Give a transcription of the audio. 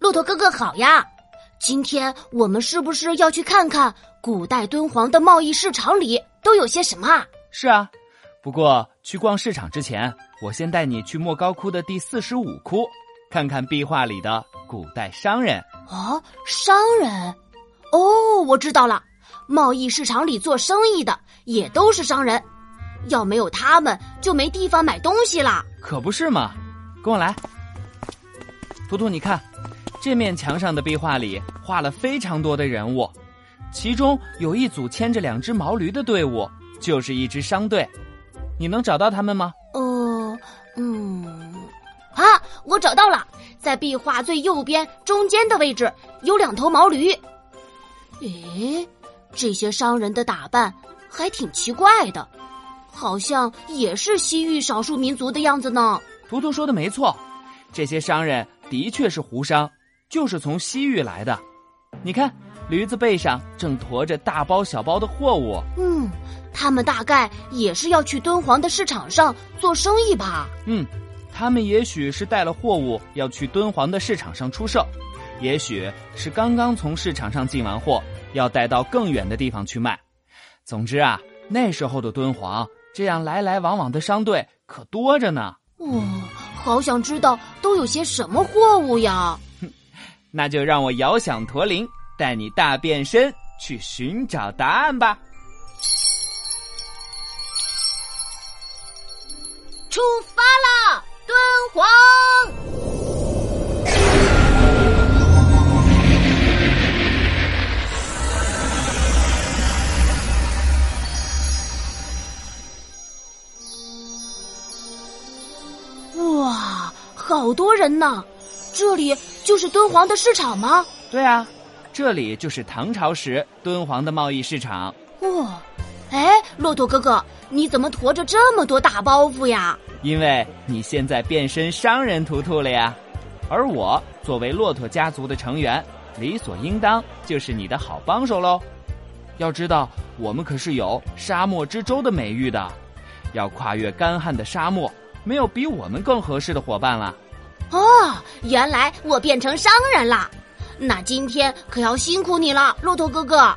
骆驼哥哥好呀！今天我们是不是要去看看古代敦煌的贸易市场里都有些什么啊？是啊，不过去逛市场之前，我先带你去莫高窟的第四十五窟，看看壁画里的古代商人。哦，商人？哦，我知道了，贸易市场里做生意的也都是商人，要没有他们，就没地方买东西了。可不是嘛，跟我来。图图，你看，这面墙上的壁画里画了非常多的人物，其中有一组牵着两只毛驴的队伍，就是一支商队。你能找到他们吗？呃，嗯，啊，我找到了，在壁画最右边中间的位置有两头毛驴。诶，这些商人的打扮还挺奇怪的，好像也是西域少数民族的样子呢。图图说的没错，这些商人。的确是胡商，就是从西域来的。你看，驴子背上正驮着大包小包的货物。嗯，他们大概也是要去敦煌的市场上做生意吧？嗯，他们也许是带了货物要去敦煌的市场上出售，也许是刚刚从市场上进完货，要带到更远的地方去卖。总之啊，那时候的敦煌，这样来来往往的商队可多着呢。哇。好想知道都有些什么货物呀！那就让我遥想驼铃，带你大变身去寻找答案吧。出发了，敦煌。哇好多人呢，这里就是敦煌的市场吗？对啊，这里就是唐朝时敦煌的贸易市场。哇，哎，骆驼哥哥，你怎么驮着这么多大包袱呀？因为你现在变身商人图图了呀，而我作为骆驼家族的成员，理所应当就是你的好帮手喽。要知道，我们可是有沙漠之舟的美誉的，要跨越干旱的沙漠。没有比我们更合适的伙伴了。哦，原来我变成商人了，那今天可要辛苦你了，骆驼哥哥。